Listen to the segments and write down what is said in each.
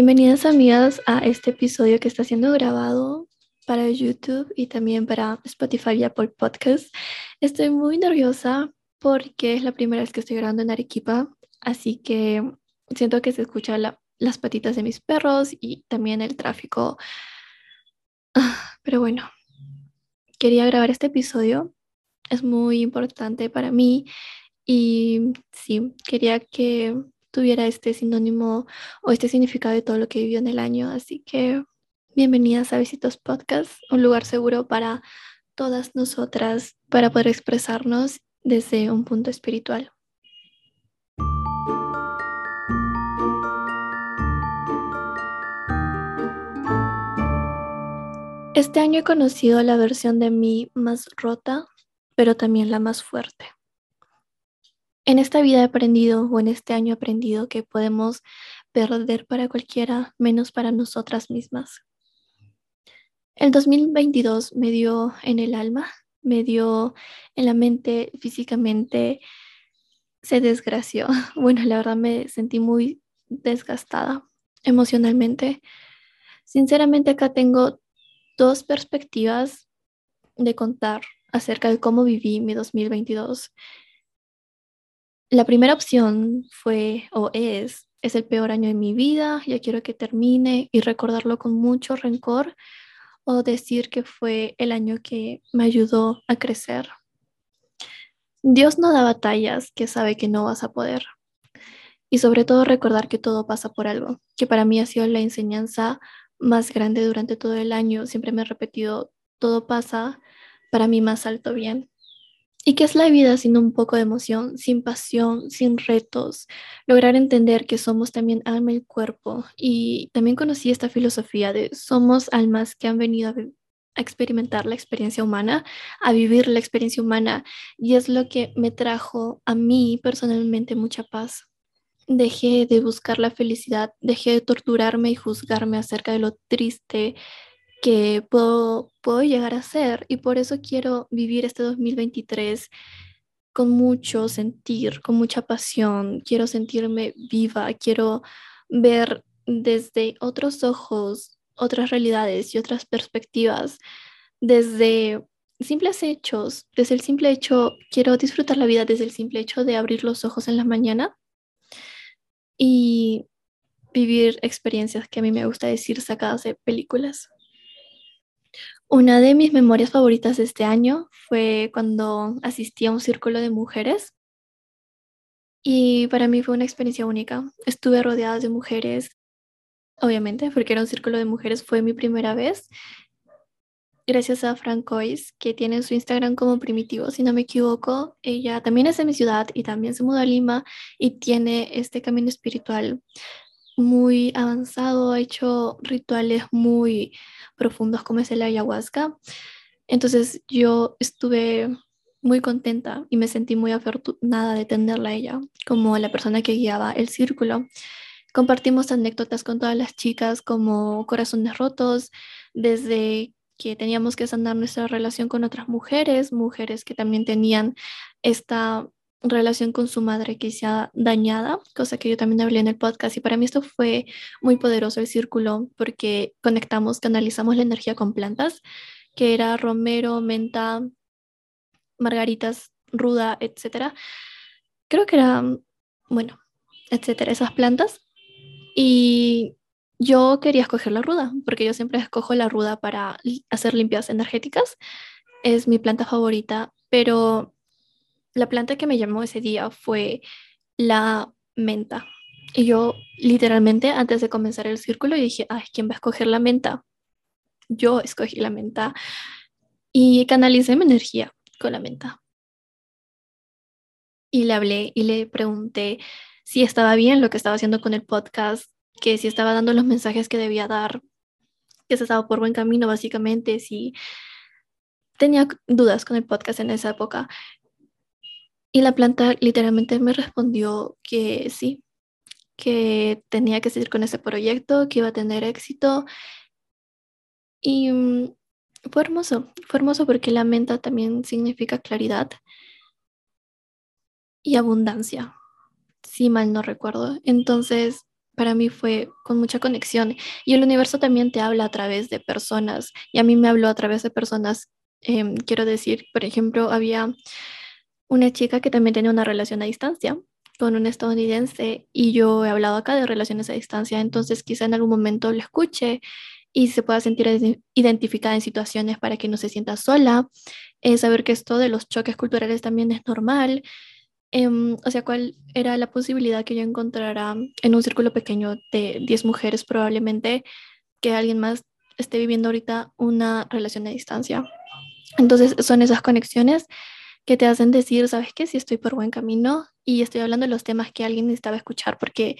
Bienvenidas amigas a este episodio que está siendo grabado para YouTube y también para Spotify y Apple Podcast. Estoy muy nerviosa porque es la primera vez que estoy grabando en Arequipa, así que siento que se escuchan las patitas de mis perros y también el tráfico. Pero bueno, quería grabar este episodio. Es muy importante para mí y sí, quería que tuviera este sinónimo o este significado de todo lo que vivió en el año. Así que bienvenidas a Visitos Podcast, un lugar seguro para todas nosotras para poder expresarnos desde un punto espiritual. Este año he conocido la versión de mí más rota, pero también la más fuerte. En esta vida he aprendido, o en este año he aprendido, que podemos perder para cualquiera menos para nosotras mismas. El 2022 me dio en el alma, me dio en la mente, físicamente, se desgració. Bueno, la verdad me sentí muy desgastada emocionalmente. Sinceramente acá tengo dos perspectivas de contar acerca de cómo viví mi 2022 la primera opción fue o es, es el peor año de mi vida, ya quiero que termine y recordarlo con mucho rencor o decir que fue el año que me ayudó a crecer. Dios no da batallas que sabe que no vas a poder. Y sobre todo recordar que todo pasa por algo, que para mí ha sido la enseñanza más grande durante todo el año. Siempre me he repetido, todo pasa para mi más alto bien. ¿Y qué es la vida sin un poco de emoción, sin pasión, sin retos? Lograr entender que somos también alma y cuerpo. Y también conocí esta filosofía de somos almas que han venido a, a experimentar la experiencia humana, a vivir la experiencia humana. Y es lo que me trajo a mí personalmente mucha paz. Dejé de buscar la felicidad, dejé de torturarme y juzgarme acerca de lo triste que puedo, puedo llegar a ser y por eso quiero vivir este 2023 con mucho sentir, con mucha pasión, quiero sentirme viva, quiero ver desde otros ojos otras realidades y otras perspectivas, desde simples hechos, desde el simple hecho, quiero disfrutar la vida desde el simple hecho de abrir los ojos en la mañana y vivir experiencias que a mí me gusta decir sacadas de películas. Una de mis memorias favoritas de este año fue cuando asistí a un círculo de mujeres y para mí fue una experiencia única. Estuve rodeada de mujeres, obviamente, porque era un círculo de mujeres, fue mi primera vez. Gracias a Francois, que tiene su Instagram como primitivo, si no me equivoco. Ella también es de mi ciudad y también se mudó a Lima y tiene este camino espiritual muy avanzado, ha hecho rituales muy profundos como es el ayahuasca. Entonces yo estuve muy contenta y me sentí muy afortunada de tenerla a ella como la persona que guiaba el círculo. Compartimos anécdotas con todas las chicas como corazones rotos, desde que teníamos que sanar nuestra relación con otras mujeres, mujeres que también tenían esta relación con su madre que sea dañada, cosa que yo también hablé en el podcast y para mí esto fue muy poderoso el círculo porque conectamos, canalizamos la energía con plantas, que era romero, menta, margaritas, ruda, etcétera. Creo que era, bueno, etcétera, esas plantas. Y yo quería escoger la ruda, porque yo siempre escojo la ruda para hacer limpias energéticas. Es mi planta favorita, pero la planta que me llamó ese día fue la menta. Y yo literalmente antes de comenzar el círculo dije, ay, ¿quién va a escoger la menta? Yo escogí la menta y canalicé mi energía con la menta. Y le hablé y le pregunté si estaba bien lo que estaba haciendo con el podcast, que si estaba dando los mensajes que debía dar, que se estaba por buen camino básicamente, si tenía dudas con el podcast en esa época. Y la planta literalmente me respondió que sí, que tenía que seguir con ese proyecto, que iba a tener éxito. Y mm, fue hermoso, fue hermoso porque la menta también significa claridad y abundancia, si mal no recuerdo. Entonces para mí fue con mucha conexión. Y el universo también te habla a través de personas. Y a mí me habló a través de personas, em, quiero decir, por ejemplo, había una chica que también tenía una relación a distancia con un estadounidense y yo he hablado acá de relaciones a distancia, entonces quizá en algún momento lo escuche y se pueda sentir identificada en situaciones para que no se sienta sola, eh, saber que esto de los choques culturales también es normal, em, o sea, cuál era la posibilidad que yo encontrara en un círculo pequeño de 10 mujeres probablemente que alguien más esté viviendo ahorita una relación a distancia. Entonces son esas conexiones que te hacen decir, ¿sabes qué? Si estoy por buen camino y estoy hablando de los temas que alguien necesitaba escuchar porque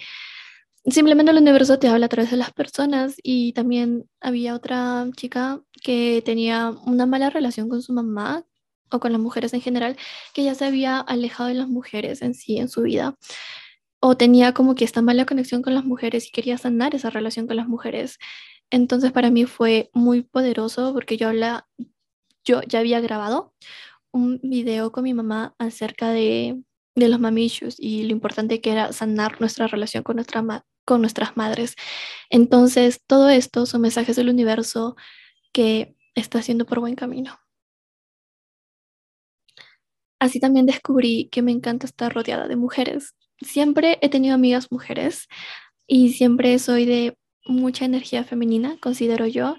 simplemente el universo te habla a través de las personas y también había otra chica que tenía una mala relación con su mamá o con las mujeres en general, que ya se había alejado de las mujeres en sí en su vida o tenía como que esta mala conexión con las mujeres y quería sanar esa relación con las mujeres. Entonces para mí fue muy poderoso porque yo habla, yo ya había grabado un video con mi mamá acerca de de los mamichos y lo importante que era sanar nuestra relación con, nuestra con nuestras madres. Entonces, todo esto son mensajes del universo que está haciendo por buen camino. Así también descubrí que me encanta estar rodeada de mujeres. Siempre he tenido amigas mujeres y siempre soy de mucha energía femenina, considero yo,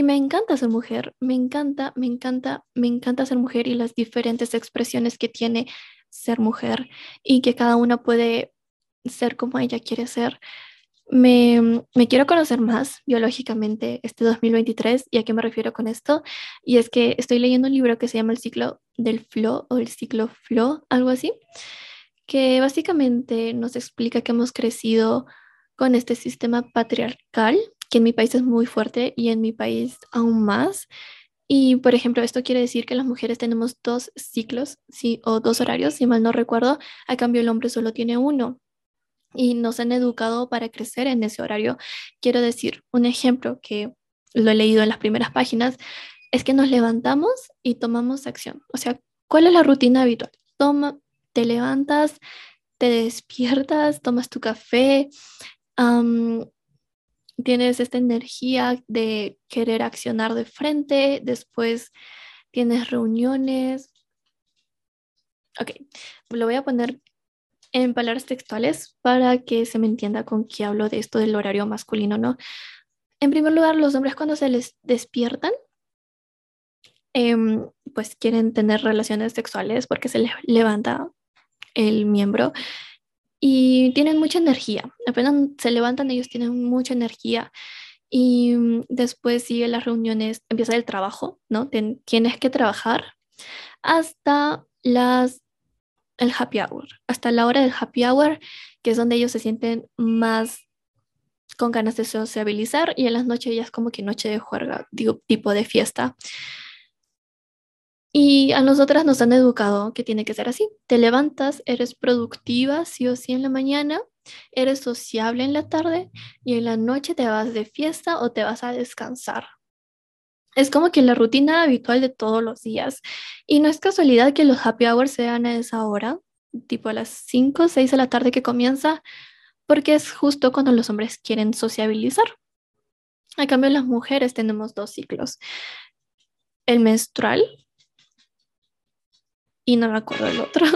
y me encanta ser mujer, me encanta, me encanta, me encanta ser mujer y las diferentes expresiones que tiene ser mujer y que cada una puede ser como ella quiere ser. Me, me, quiero conocer más biológicamente este 2023 y a qué me refiero con esto. Y es que estoy leyendo un libro que se llama El ciclo del flow o el ciclo flow, algo así, que básicamente nos explica que hemos crecido con este sistema patriarcal, que en mi país es muy fuerte y en mi país aún más. Y, por ejemplo, esto quiere decir que las mujeres tenemos dos ciclos, sí, o dos horarios, si mal no recuerdo. A cambio, el hombre solo tiene uno. Y nos han educado para crecer en ese horario. Quiero decir, un ejemplo que lo he leído en las primeras páginas, es que nos levantamos y tomamos acción. O sea, ¿cuál es la rutina habitual? Toma, te levantas, te despiertas, tomas tu café, tienes esta energía de querer accionar de frente, después tienes reuniones. Ok, lo voy a poner en palabras textuales para que se me entienda con qué hablo de esto del horario masculino, ¿no? En primer lugar, los hombres cuando se les despiertan, em, pues quieren tener relaciones sexuales porque se les levanta el miembro y tienen mucha energía. Apenas se levantan, ellos tienen mucha energía. Y mm, después sigue las reuniones, empieza el trabajo, ¿no? tienes que trabajar hasta las el happy hour, hasta la hora del happy hour, que es donde ellos se sienten más con ganas de sociabilizar y en las noches ya es como que noche de juerga, tipo de fiesta. Y a nosotras nos han educado que tiene que ser así. Te levantas, eres productiva sí o sí en la mañana, eres sociable en la tarde y en la noche te vas de fiesta o te vas a descansar. Es como que la rutina habitual de todos los días. Y no es casualidad que los happy hours sean a esa hora, tipo a las 5 o 6 de la tarde que comienza, porque es justo cuando los hombres quieren sociabilizar. A cambio, las mujeres tenemos dos ciclos. El menstrual, y no me acuerdo del otro.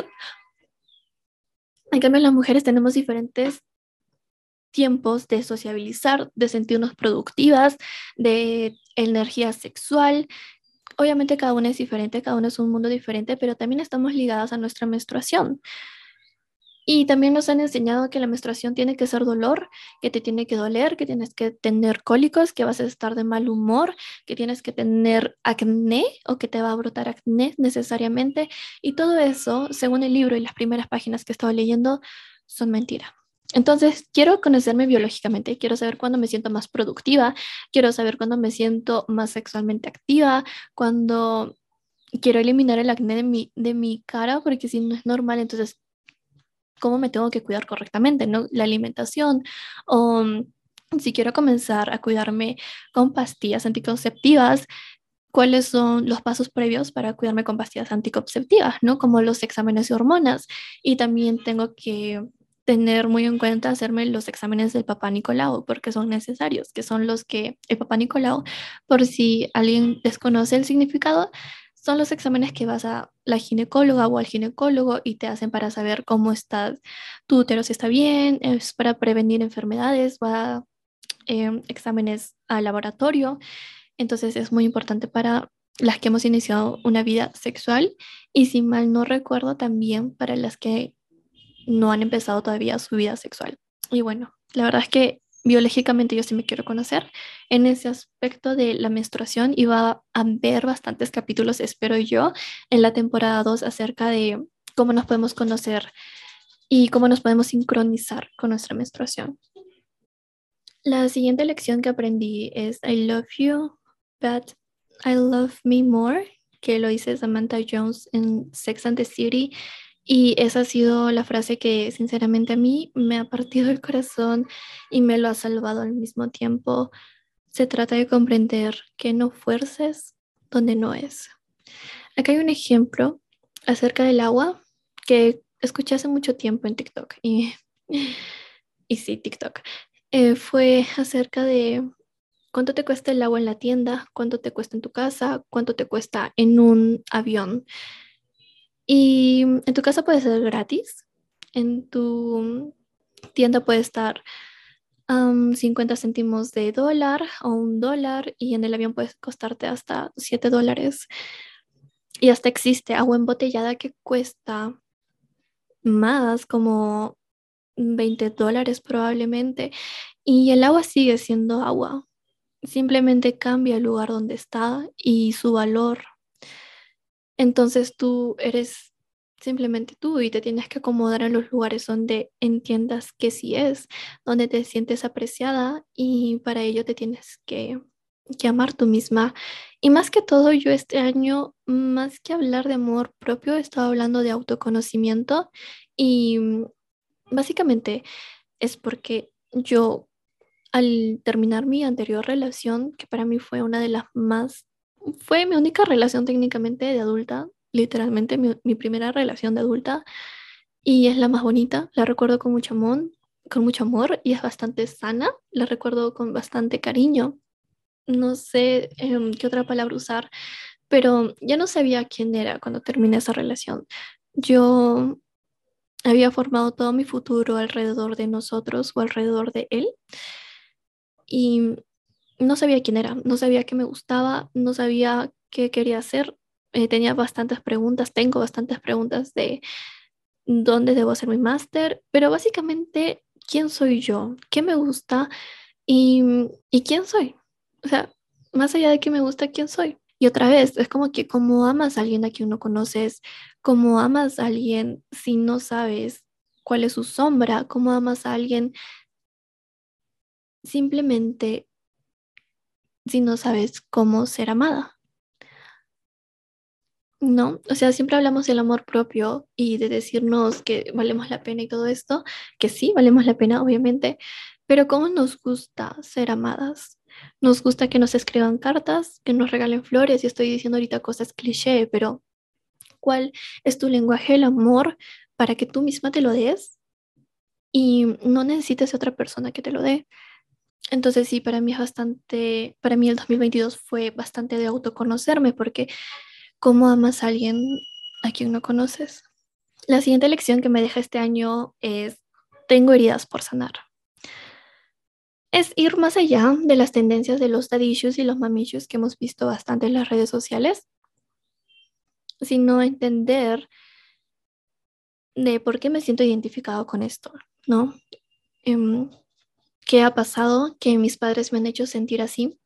En cambio, las mujeres tenemos diferentes tiempos de sociabilizar, de sentirnos productivas, de energía sexual. Obviamente cada una es diferente, cada una es un mundo diferente, pero también estamos ligadas a nuestra menstruación. Y también nos han enseñado que la menstruación tiene que ser dolor, que te tiene que doler, que tienes que tener cólicos, que vas a estar de mal humor, que tienes que tener acné o que te va a brotar acné necesariamente. Y todo eso, según el libro y las primeras páginas que he leyendo, son mentira. Entonces, quiero conocerme biológicamente, quiero saber cuándo me siento más productiva, quiero saber cuándo me siento más sexualmente activa, cuando quiero eliminar el acné de mi, de mi cara, porque si no es normal, entonces cómo me tengo que cuidar correctamente, ¿no? La alimentación o mm, si quiero comenzar a cuidarme con pastillas anticonceptivas, cuáles son los pasos previos para cuidarme con pastillas anticonceptivas, ¿no? Como los exámenes de hormonas. Y también tengo que tener muy en cuenta hacerme los exámenes del papá Nicolau porque son necesarios, que son los que el papá Nicolau, por si alguien desconoce el significado, son los exámenes que vas a la ginecóloga o al ginecólogo y te hacen para saber cómo está tu útero, si está bien, es para prevenir enfermedades, va eh, exámenes al laboratorio. Entonces es muy importante para las que hemos iniciado una vida sexual y si mal no recuerdo también para las que no han empezado todavía su vida sexual. Y bueno, la verdad es que biológicamente yo sí me quiero conocer en ese aspecto de la menstruación va a ver bastantes capítulos, espero yo, en la temporada 2 acerca de cómo nos podemos conocer y cómo nos podemos sincronizar con nuestra menstruación. La siguiente lección que aprendí es I love you, but I love me more, que lo dice Samantha Jones en Sex and the City y esa ha sido la frase que sinceramente a mí me ha partido el corazón y me lo ha salvado al mismo tiempo. Se trata de comprender que no fuerces donde no es. Acá hay un ejemplo acerca del agua que escuché hace mucho tiempo en TikTok y, sí, TikTok. Eh, fue acerca de cuánto te cuesta el agua en la tienda, cuánto te cuesta en tu casa, cuánto te cuesta en un avión. Y en tu casa puede ser gratis, en tu tienda puede estar 50 céntimos de dólar o un dólar y en el avión puede costarte hasta 7 dólares. Y hasta existe agua embotellada que cuesta más, como 20 dólares probablemente. Y el agua sigue siendo agua. Simplemente cambia el lugar donde está y su valor entonces tú eres simplemente tú y te tienes que acomodar en los lugares donde entiendas que sí es, donde te sientes apreciada y para ello te tienes que, que amar tú misma. Y más que todo, yo este año, más que hablar de amor propio, he estado hablando de autoconocimiento y mm, básicamente es porque yo al terminar mi anterior relación, que para mí fue una de las más fue mi única relación técnicamente de adulta, literalmente mi, primera relación de adulta y es la más bonita, la recuerdo con mucho amor, con mucho amor y es bastante sana, la recuerdo con bastante cariño. No sé em, qué otra palabra usar, pero ya no sabía quién era cuando terminé esa relación. Yo había formado todo mi futuro alrededor de nosotros o alrededor de él. Y no sabía quién era, no sabía qué me gustaba, no sabía qué quería hacer. Eh, tenía bastantes preguntas, tengo bastantes preguntas de dónde debo hacer mi máster, pero básicamente, ¿quién soy yo? ¿Qué me gusta? ¿Y, ¿Y quién soy? O sea, más allá de qué me gusta, ¿quién soy? Y otra vez, es como que como amas a alguien a quien no conoces, como amas a alguien si no sabes cuál es su sombra, como amas a alguien simplemente si no sabes cómo ser amada? ¿No? O sea, siempre hablamos del amor propio y de decirnos que valemos la pena y todo esto, que sí, valemos la pena, obviamente, pero ¿cómo nos gusta ser amadas? Nos gusta que nos escriban cartas, que nos regalen flores, y estoy diciendo ahorita cosas cliché, pero ¿cuál es tu lenguaje del amor para que tú misma te lo des y no necesites a otra persona que te lo dé? Entonces sí, para mí es bastante, para mí el 2022 fue bastante de autoconocerme porque ¿cómo amas a alguien a quien no conoces? La siguiente lección que me deja este año es, tengo heridas por sanar. Es ir más allá de las tendencias de los dadillos y los mamillos que hemos visto bastante en las redes sociales, sino entender de por qué me siento identificado con esto, ¿no? Em, qué ha pasado, que mis padres me han hecho sentir así.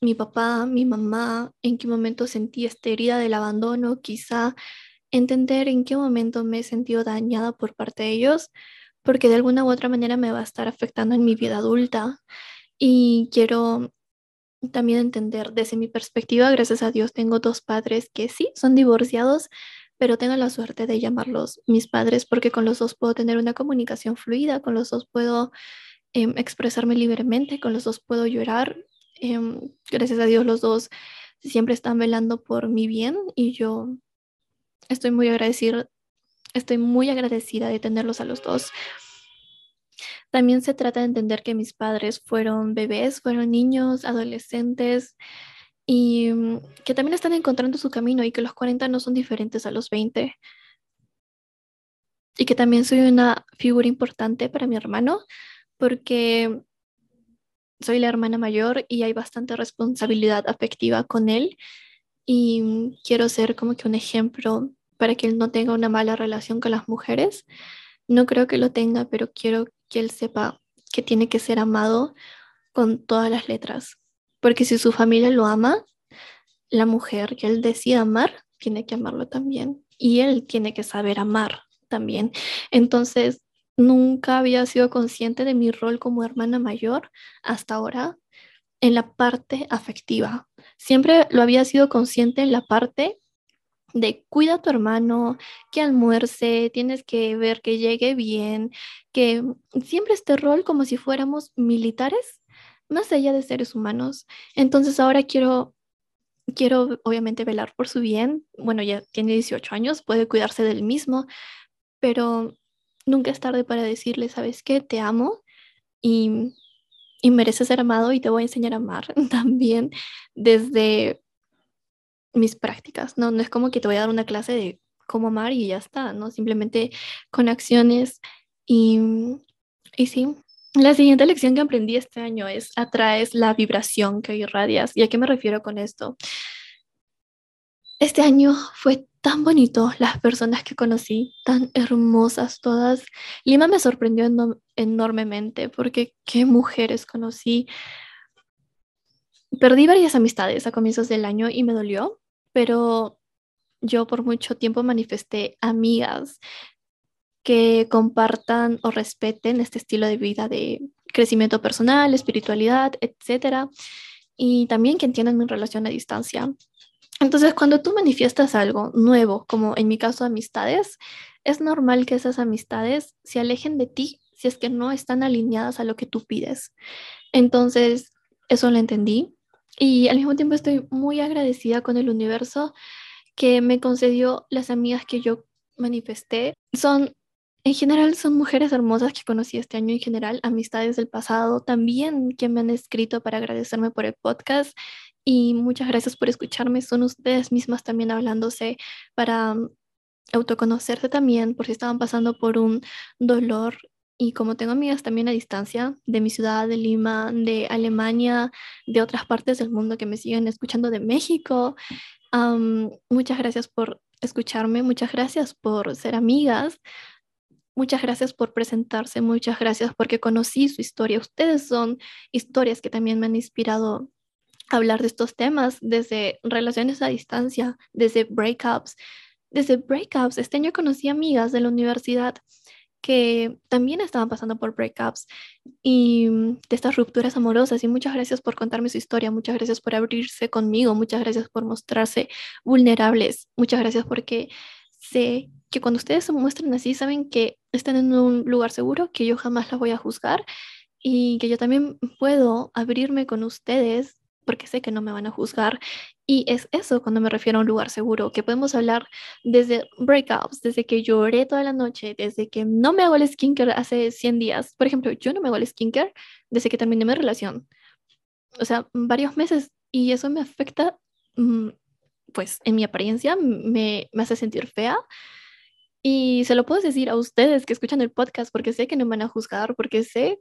Mi papá, mi mamá, en qué momento sentí esta herida del abandono, quizá entender en qué momento me he sentido dañada por parte de ellos, porque de alguna u otra manera me va a estar afectando en mi vida adulta. Y quiero también entender desde mi perspectiva, gracias a Dios tengo dos padres que sí, son divorciados, pero tengo la suerte de llamarlos mis padres porque con los dos puedo tener una comunicación fluida, con los dos puedo Em, expresarme libremente, con los dos puedo llorar. Em, gracias a Dios los dos siempre están velando por mi bien y yo estoy muy agradecida, estoy muy agradecida de tenerlos a los dos. También se trata de entender que mis padres fueron bebés, fueron niños, adolescentes y mm, que también están encontrando su camino y que los 40 no son diferentes a los 20. Y que también soy una figura importante para mi hermano porque soy la hermana mayor y hay bastante responsabilidad afectiva con él y quiero ser como que un ejemplo para que él no tenga una mala relación con las mujeres. No creo que lo tenga, pero quiero que él sepa que tiene que ser amado con todas las letras. Porque si su familia lo ama, la mujer que él decida amar, tiene que amarlo también. Y él tiene que saber amar también. Entonces, nunca había sido consciente de mi rol como hermana mayor hasta ahora en la parte afectiva. Siempre lo había sido consciente en la parte de cuida a tu hermano, que almuerce, tienes que ver que llegue bien, que siempre este rol como si fuéramos militares, más allá de seres humanos. Entonces ahora quiero, quiero obviamente velar por su bien. Bueno, ya tiene 18 años, puede cuidarse del mismo, pero nunca es tarde para decirle, ¿sabes qué? Te amo y, y mereces ser amado y te voy a enseñar a amar también desde mis prácticas, ¿no? No es como que te voy a dar una clase de cómo amar y ya está, ¿no? Simplemente con acciones y, y sí. La siguiente lección que aprendí este año es atraes la vibración que irradias. ¿Y a qué me refiero con esto? Este año fue tan bonito, las personas que conocí, tan hermosas todas. Lima me sorprendió enormemente porque qué mujeres conocí. Perdí varias amistades a comienzos del año y me dolió, pero yo por mucho tiempo manifesté amigas que compartan o respeten este estilo de vida de crecimiento personal, espiritualidad, etcétera, y también que entiendan mi relación a distancia. Entonces, cuando tú manifiestas algo nuevo, como en mi caso amistades, es normal que esas amistades se alejen de ti si es que no están alineadas a lo que tú pides. Entonces, eso lo entendí y al mismo tiempo estoy muy agradecida con el universo que me concedió las amigas que yo manifesté. Son, en general, son mujeres hermosas que conocí este año en general, amistades del pasado también que me han escrito para agradecerme por el podcast y muchas gracias por escucharme. Son ustedes mismas también hablándose para mm, autoconocerse también por si estaban pasando por un dolor y como tengo amigas también a distancia de mi ciudad, de Lima, de Alemania, de otras partes del mundo que me siguen escuchando de México, muchas gracias por escucharme, muchas gracias por ser amigas, muchas gracias por presentarse, muchas gracias porque conocí su historia. Ustedes son historias que también me han inspirado hablar de estos temas, desde relaciones a distancia, desde breakups. Desde breakups, este año conocí amigas de la universidad que también estaban pasando por breakups y mm, de estas rupturas amorosas. Y muchas gracias por contarme su historia, muchas gracias por abrirse conmigo, muchas gracias por mostrarse vulnerables, muchas gracias porque sé que cuando ustedes se muestran así, saben que están en un lugar seguro, que yo jamás las voy a juzgar y que yo también puedo abrirme con ustedes porque sé que no me van a juzgar. Y es eso cuando me refiero a un lugar seguro, que podemos hablar desde breakups, desde que lloré toda la noche, desde que no me hago el skincare hace 100 días. Por ejemplo, yo no me hago el skincare desde que terminé mi relación. O sea, varios meses. Y eso me afecta, mm, pues, en mi apariencia, me, me hace sentir fea. Y se lo puedo decir a ustedes que escuchan el podcast porque sé que no me van a juzgar, porque sé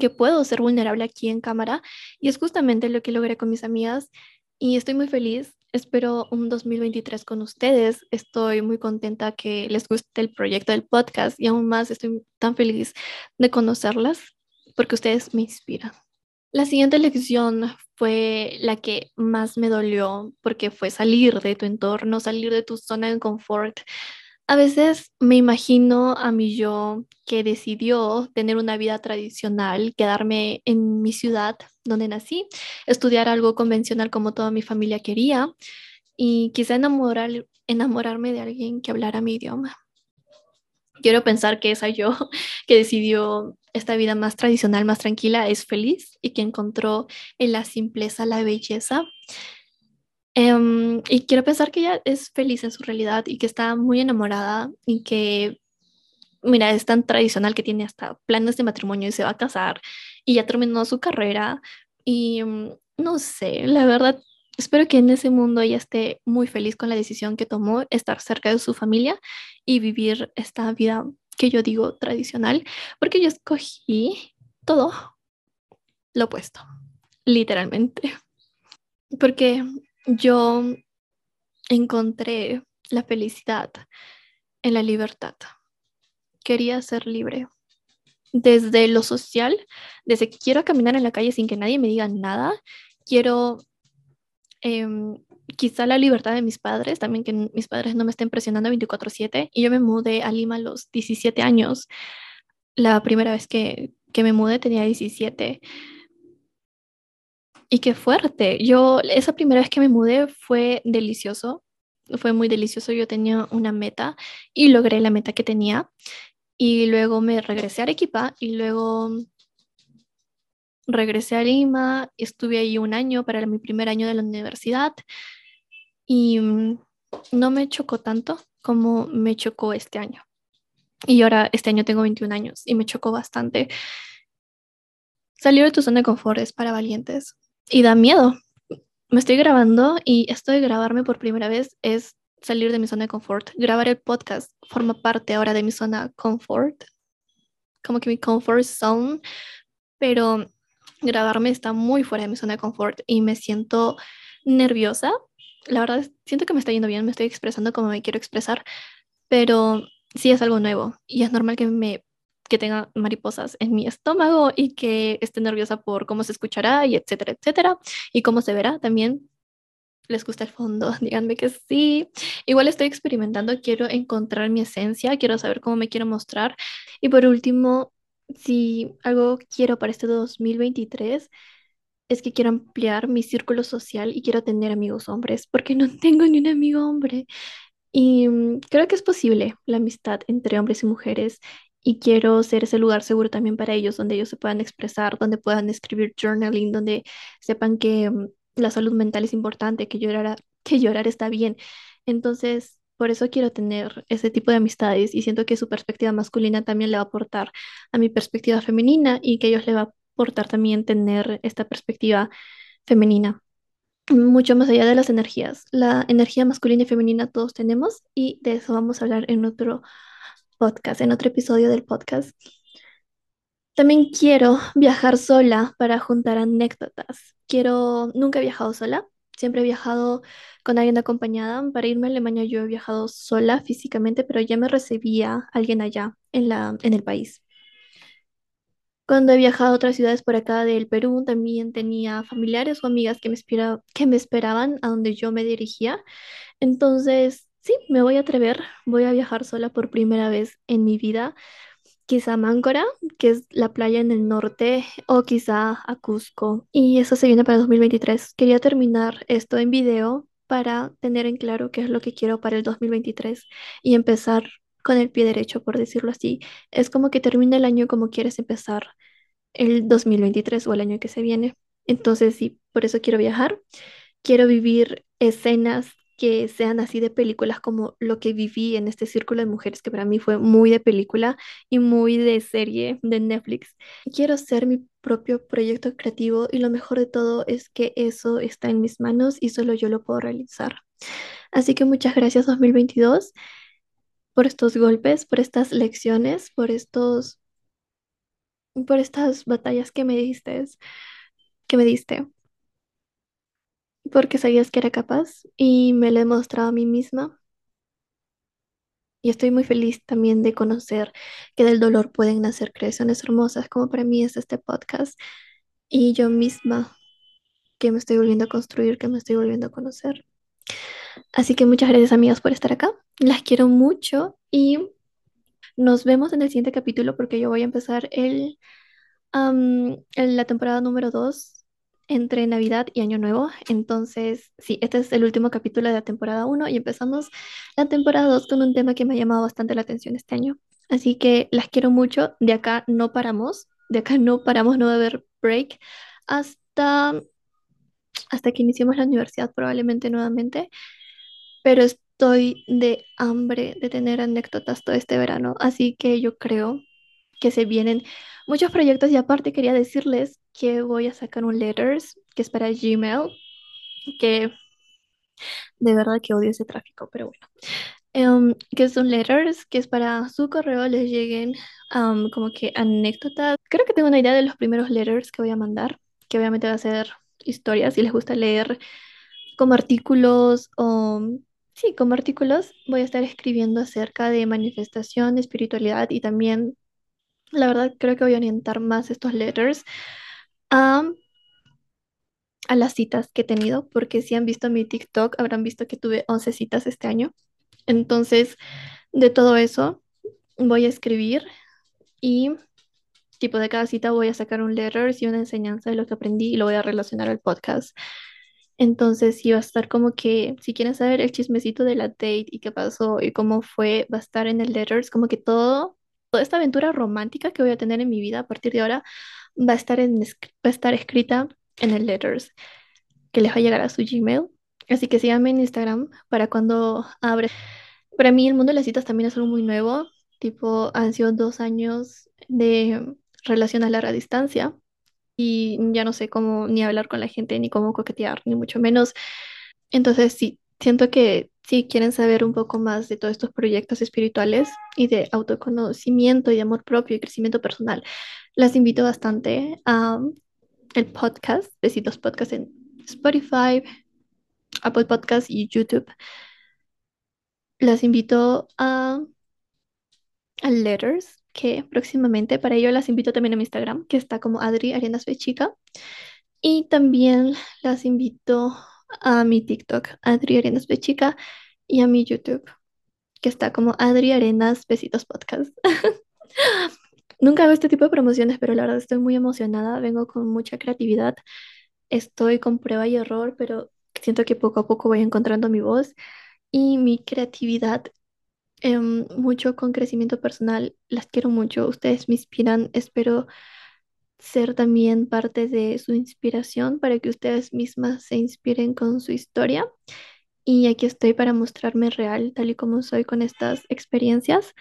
que puedo ser vulnerable aquí en cámara y es justamente lo que logré con mis amigas y estoy muy feliz. Espero un 2023 con ustedes. Estoy muy contenta que les guste el proyecto del podcast y aún más estoy tan feliz de conocerlas porque ustedes me inspiran. La siguiente lección fue la que más me dolió porque fue salir de tu entorno, salir de tu zona de confort, a veces me imagino a mi yo que decidió tener una vida tradicional, quedarme en mi ciudad donde nací, estudiar algo convencional como toda mi familia quería y quizá enamorar, enamorarme de alguien que hablara mi idioma. Quiero pensar que esa yo que decidió esta vida más tradicional, más tranquila, es feliz y que encontró en la simpleza la belleza Em, y quiero pensar que ella es feliz en su realidad y que está muy enamorada y que mira, es tan tradicional que tiene hasta planes de matrimonio y se va a casar y ya terminó su carrera. Y mm, no sé, la verdad, espero que en ese mundo ella esté muy feliz con la decisión que tomó, estar cerca de su familia y vivir esta vida que yo digo tradicional, porque yo escogí todo lo opuesto, literalmente, porque yo encontré la felicidad en la libertad. Quería ser libre. Desde lo social, desde que quiero caminar en la calle sin que nadie me diga nada, quiero eh, quizá la libertad de mis padres, también que mis padres no me estén presionando 24/7. Y yo me mudé a Lima a los 17 años. La primera vez que, que me mudé tenía 17. Y qué fuerte. Yo, esa primera vez que me mudé fue delicioso. Fue muy delicioso. Yo tenía una meta y logré la meta que tenía. Y luego me regresé a Arequipa y luego regresé a Lima. Estuve ahí un año para mi primer año de la universidad. Y mm, no me chocó tanto como me chocó este año. Y ahora este año tengo 21 años y me chocó bastante. Salir de tu zona de confort es para valientes y da miedo. Me estoy grabando y esto de grabarme por primera vez es salir de mi zona de confort. Grabar el podcast forma parte ahora de mi zona confort, como que mi comfort zone, pero grabarme está muy fuera de mi zona de confort y me siento nerviosa. La verdad, siento que me está yendo bien, me estoy expresando como me quiero expresar, pero sí es algo nuevo y es normal que me que tenga mariposas en mi estómago y que esté nerviosa por cómo se escuchará y etcétera, etcétera, y cómo se verá también. ¿Les gusta el fondo? Díganme que sí. Igual estoy experimentando, quiero encontrar mi esencia, quiero saber cómo me quiero mostrar. Y por último, si algo quiero para este 2023 es que quiero ampliar mi círculo social y quiero tener amigos hombres, porque no tengo ni un amigo hombre. Y mm, creo que es posible la amistad entre hombres y mujeres y quiero ser ese lugar seguro también para ellos, donde ellos se puedan expresar, donde puedan escribir journaling, donde sepan que mm, la salud mental es importante, que llorar, que llorar está bien. Entonces, por eso quiero tener ese tipo de amistades y siento que su perspectiva masculina también le va a aportar a mi perspectiva femenina y que ellos le va a aportar también tener esta perspectiva femenina. Mucho más allá de las energías. La energía masculina y femenina todos tenemos y de eso vamos a hablar en otro podcast, en otro episodio del podcast. También quiero viajar sola para juntar anécdotas. Quiero, nunca he viajado sola, siempre he viajado con alguien acompañada. Para irme a Alemania yo he viajado sola físicamente, pero ya me recibía alguien allá en la, en el país. Cuando he viajado a otras ciudades por acá del Perú, también tenía familiares o amigas que me, que me esperaban a donde yo me dirigía. Entonces, sí, me voy a atrever, voy a viajar sola por primera vez en mi vida, quizá a Máncora, que es la playa en el norte, o quizá a Cusco. Y eso se viene para 2023. Quería terminar esto en video para tener en claro qué es lo que quiero para el 2023 y empezar con el pie derecho, por decirlo así. Es como que termina el año como quieres empezar el 2023 o el año que se viene. Entonces, sí, por eso quiero viajar. Quiero vivir escenas que sean así de películas como lo que viví en este círculo de mujeres, que para mí fue muy de película y muy de serie de Netflix. Quiero ser mi propio proyecto creativo y lo mejor de todo es que eso está en mis manos y solo yo lo puedo realizar. Así que muchas gracias 2022 por estos golpes, por estas lecciones, por estos por estas batallas que me diste, que me diste porque sabías que era capaz y me lo he mostrado a mí misma. Y estoy muy feliz también de conocer que del dolor pueden nacer creaciones hermosas, como para mí es este podcast. Y yo misma que me estoy volviendo a construir, que me estoy volviendo a conocer. Así que muchas gracias amigas por estar acá. Las quiero mucho y nos vemos en el siguiente capítulo porque yo voy a empezar el, la temporada número 2 entre Navidad y Año Nuevo. Entonces, sí, este es el último capítulo de la temporada 1 y empezamos la temporada 2 con un tema que me ha llamado bastante la atención este año. Así que las quiero mucho. De acá no paramos. De acá no paramos, no va a haber break hasta, hasta que iniciemos la universidad probablemente nuevamente. Pero estoy de hambre de tener anécdotas todo este verano, así que yo creo que se vienen muchos proyectos y aparte quería decirles que voy a sacar un letters que es para Gmail, que de verdad que odio ese tráfico, pero bueno. Em, que son letters, que es para su correo les lleguen am, como que anécdotas. Creo que tengo una idea de los primeros letters que voy a mandar, que obviamente va a ser historias, si les gusta leer como artículos o... Sí, como artículos voy a estar escribiendo acerca de manifestación, espiritualidad y también, la verdad, creo que voy a orientar más estos letters a, a las citas que he tenido, porque si han visto mi TikTok, habrán visto que tuve 11 citas este año. Entonces, de todo eso voy a escribir y tipo de cada cita voy a sacar un letter y una enseñanza de lo que aprendí y lo voy a relacionar al podcast. Entonces, sí va a estar como que, si quieren saber el chismecito de la date y qué pasó y cómo fue, va a estar en el letters, como que todo, toda esta aventura romántica que voy a tener en mi vida a partir de ahora va a estar, en, va a estar escrita en el letters que les va a llegar a su Gmail. Así que síganme en Instagram para cuando abre. Para mí el mundo de las citas también es algo muy nuevo. Tipo, han sido dos años de relación a larga distancia y ya no sé cómo ni hablar con la gente, ni cómo coquetear, ni mucho menos. Entonces, sí, siento que si quieren saber un poco más de todos estos proyectos espirituales y de autoconocimiento y amor propio y crecimiento personal, las invito bastante a el podcast, Besitos Podcast en Spotify, Apple Podcast y YouTube. Las invito a, a Letters, que próximamente, para ello las invito también a mi Instagram, que está como Adri Arenas Chica. Y también las invito a mi TikTok, Adri Arenas Chica, y a mi YouTube, que está como Adri Arenas Besitos Podcast. Nunca hago este tipo de promociones, pero la verdad estoy muy emocionada, vengo con mucha creatividad, estoy con prueba y error, pero siento que poco a poco voy encontrando mi voz y mi creatividad, em, mucho con crecimiento personal. Las quiero mucho, ustedes me inspiran, espero ser también parte de su inspiración para que ustedes mismas se inspiren con su historia. Y aquí estoy para mostrarme real, tal y como soy con estas experiencias.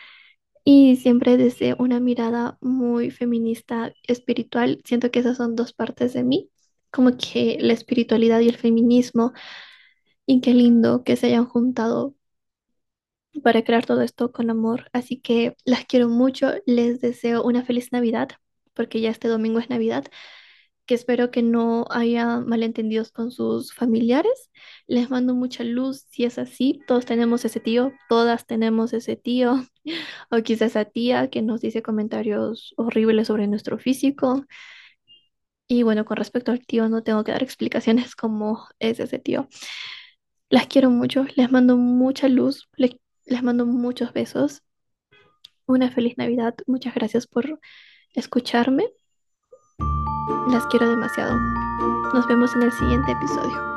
Y siempre desde una mirada muy feminista, espiritual, siento que esas son dos partes de mí, como que la espiritualidad y el feminismo y qué lindo que se hayan juntado para crear todo esto con amor. Así que las quiero mucho, les deseo una feliz Navidad, porque ya este domingo es Navidad, que espero que no haya malentendidos con sus familiares. Les mando mucha luz, si es así, todos tenemos ese tío, todas tenemos ese tío, o quizás esa tía que nos dice comentarios horribles sobre nuestro físico. Y bueno, con respecto al tío, no tengo que dar explicaciones como es ese tío. Las quiero mucho, les mando mucha luz, les mando muchos besos. Una feliz Navidad, muchas gracias por escucharme. Las quiero demasiado. Nos vemos en el siguiente episodio.